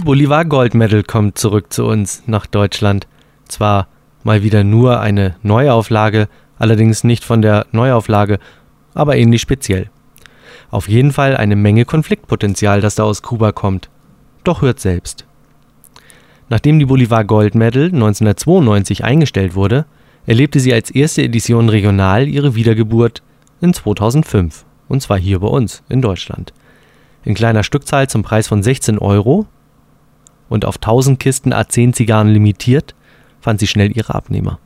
Die Bolivar Gold Medal kommt zurück zu uns nach Deutschland. Zwar mal wieder nur eine Neuauflage, allerdings nicht von der Neuauflage, aber ähnlich speziell. Auf jeden Fall eine Menge Konfliktpotenzial, das da aus Kuba kommt. Doch hört selbst. Nachdem die Bolivar Gold Medal 1992 eingestellt wurde, erlebte sie als erste Edition regional ihre Wiedergeburt in 2005, und zwar hier bei uns in Deutschland. In kleiner Stückzahl zum Preis von 16 Euro und auf 1000 Kisten A10 Zigarren limitiert, fand sie schnell ihre Abnehmer.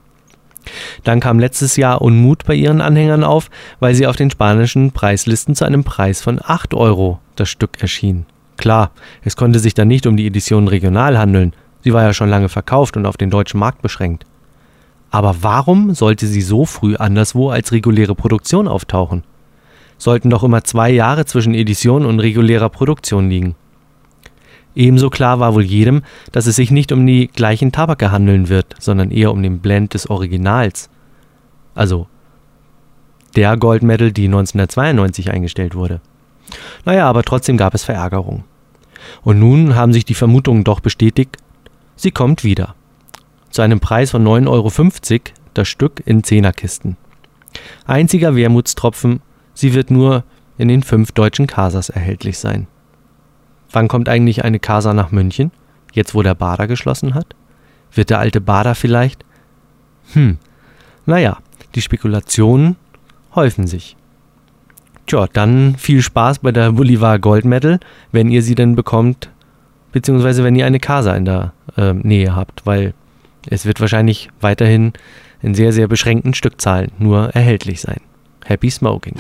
Dann kam letztes Jahr Unmut bei ihren Anhängern auf, weil sie auf den spanischen Preislisten zu einem Preis von 8 Euro das Stück erschien. Klar, es konnte sich dann nicht um die Edition regional handeln, sie war ja schon lange verkauft und auf den deutschen Markt beschränkt. Aber warum sollte sie so früh anderswo als reguläre Produktion auftauchen? Sollten doch immer zwei Jahre zwischen Edition und regulärer Produktion liegen. Ebenso klar war wohl jedem, dass es sich nicht um die gleichen Tabake handeln wird, sondern eher um den Blend des Originals. Also der Gold Medal, die 1992 eingestellt wurde. Naja, aber trotzdem gab es Verärgerung. Und nun haben sich die Vermutungen doch bestätigt, sie kommt wieder. Zu einem Preis von 9,50 Euro das Stück in Zehnerkisten. Einziger Wermutstropfen, sie wird nur in den fünf deutschen Casas erhältlich sein. Wann kommt eigentlich eine Casa nach München? Jetzt, wo der Bader geschlossen hat? Wird der alte Bader vielleicht? Hm, naja, die Spekulationen häufen sich. Tja, dann viel Spaß bei der Bolivar Gold Medal, wenn ihr sie denn bekommt, beziehungsweise wenn ihr eine Casa in der äh, Nähe habt, weil es wird wahrscheinlich weiterhin in sehr, sehr beschränkten Stückzahlen nur erhältlich sein. Happy Smoking.